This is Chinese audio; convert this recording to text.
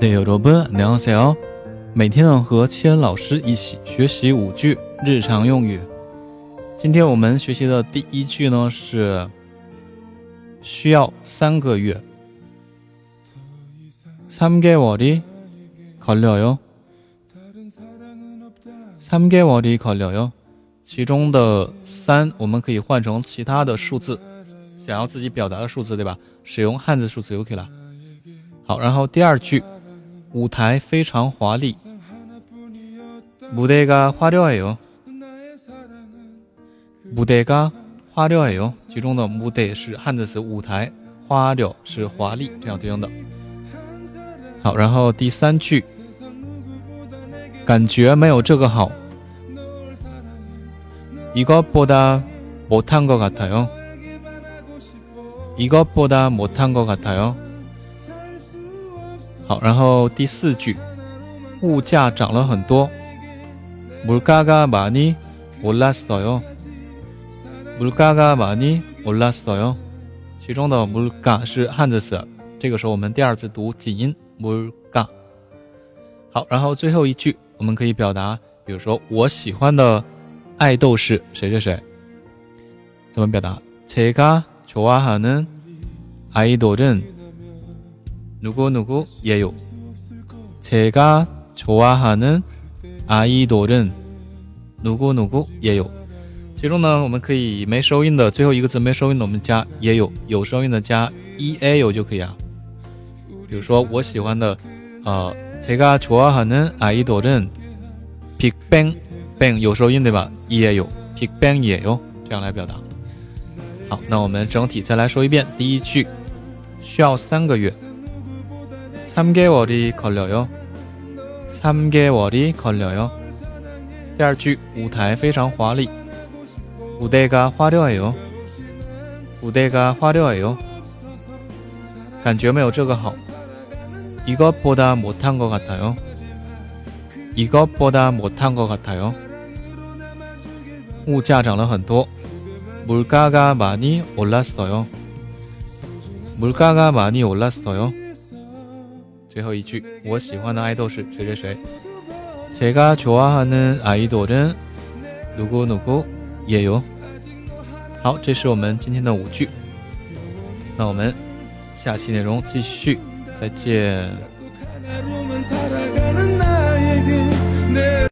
네 여러분 안녕하세요. 每天呢和七恩老师一起学习五句日常用语。今天我们学习的第一句呢是需要三个月。3개월이걸려 요。 3개월이걸려 요。 其中的三我们可以换成其他的数字，想要自己表达的数字，对吧？使用汉字数字就可以了。好，然后第二句。 舞台非常华丽，무대가화려해 요。 무대가화려해 요。 其中的무대是汉字词，舞台，花려是华丽，这样对应的。好，然后第三句，感觉没有这个好。이것보다못한것같아 요。 이것보다못한것같아 요。 好，然后第四句，物价涨了很多。물가가많이올랐어 요。 물가가많이올랐어 요。 其中的물가是汉字词，这个时候我们第二次读紧音물 가。 好，然后最后一句，我们可以表达，比如说我喜欢的爱豆是谁谁谁，怎么表达？제가좋아하는아이돌은 누구누구예 요。 제가좋아하는아이돌은누구누구예 요。 其中呢，我们可以没收音的最后一个字没收音的，我们加也有；有收音的加 e a 有就可以啊。比如说我喜欢的，呃，제가좋아하는아이돌은빅뱅뱅有收音对吧？也有빅뱅也有，这样来表达。好，那我们整体再来说一遍。第一句需要三个月。 3개월이 걸려요. 3개월이 걸려요. 第二句舞台非常华丽. 무대가 화려해요. 무대가 화려해요. 感觉没有这个好. 이것보다 못한 것 같아요. 이것보다 못한 것 같아요. 物价涨了很多. 물가가 많이 올랐어요. 물가가 많이 올랐어요. 最后一句，我喜欢的爱豆是谁谁谁。제가좋아하는아이돌은누구누구예 요。 好，这是我们今天的五句。那我们下期内容继续，再见。